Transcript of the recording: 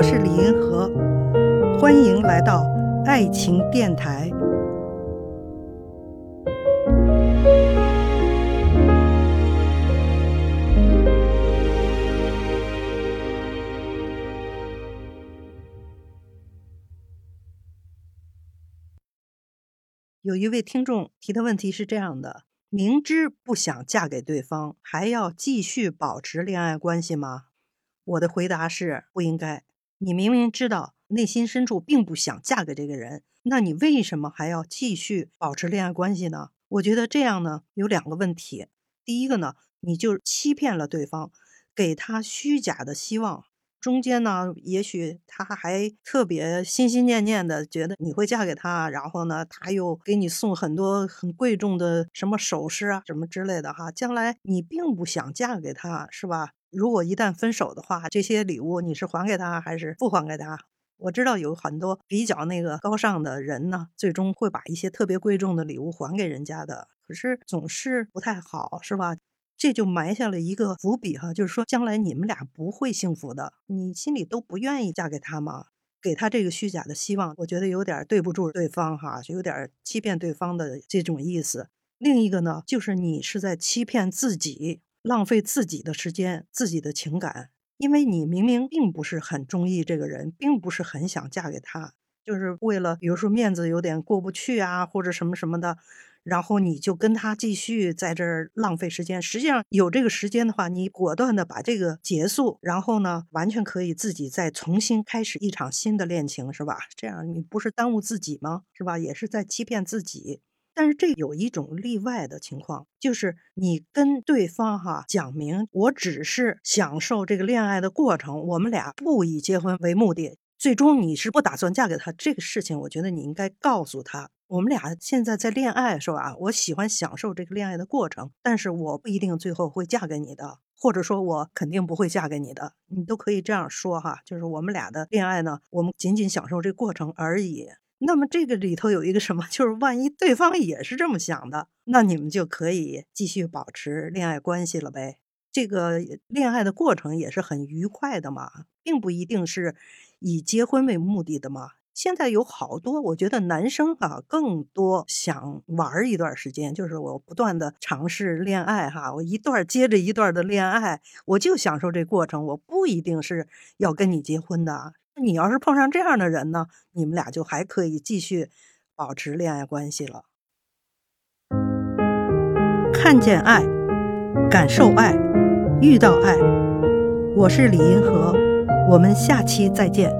我是李银河，欢迎来到爱情电台。有一位听众提的问题是这样的：明知不想嫁给对方，还要继续保持恋爱关系吗？我的回答是不应该。你明明知道内心深处并不想嫁给这个人，那你为什么还要继续保持恋爱关系呢？我觉得这样呢有两个问题。第一个呢，你就欺骗了对方，给他虚假的希望。中间呢，也许他还特别心心念念的，觉得你会嫁给他，然后呢，他又给你送很多很贵重的什么首饰啊，什么之类的哈。将来你并不想嫁给他，是吧？如果一旦分手的话，这些礼物你是还给他还是不还给他？我知道有很多比较那个高尚的人呢，最终会把一些特别贵重的礼物还给人家的，可是总是不太好，是吧？这就埋下了一个伏笔哈，就是说将来你们俩不会幸福的，你心里都不愿意嫁给他吗？给他这个虚假的希望，我觉得有点对不住对方哈，就有点欺骗对方的这种意思。另一个呢，就是你是在欺骗自己。浪费自己的时间、自己的情感，因为你明明并不是很中意这个人，并不是很想嫁给他，就是为了比如说面子有点过不去啊，或者什么什么的，然后你就跟他继续在这儿浪费时间。实际上有这个时间的话，你果断的把这个结束，然后呢，完全可以自己再重新开始一场新的恋情，是吧？这样你不是耽误自己吗？是吧？也是在欺骗自己。但是这有一种例外的情况，就是你跟对方哈讲明，我只是享受这个恋爱的过程，我们俩不以结婚为目的，最终你是不打算嫁给他这个事情，我觉得你应该告诉他，我们俩现在在恋爱是吧？我喜欢享受这个恋爱的过程，但是我不一定最后会嫁给你的，或者说我肯定不会嫁给你的，你都可以这样说哈，就是我们俩的恋爱呢，我们仅仅享受这个过程而已。那么这个里头有一个什么？就是万一对方也是这么想的，那你们就可以继续保持恋爱关系了呗。这个恋爱的过程也是很愉快的嘛，并不一定是以结婚为目的的嘛。现在有好多，我觉得男生啊更多想玩一段时间，就是我不断的尝试恋爱哈，我一段接着一段的恋爱，我就享受这过程，我不一定是要跟你结婚的。你要是碰上这样的人呢，你们俩就还可以继续保持恋爱关系了。看见爱，感受爱，遇到爱，我是李银河，我们下期再见。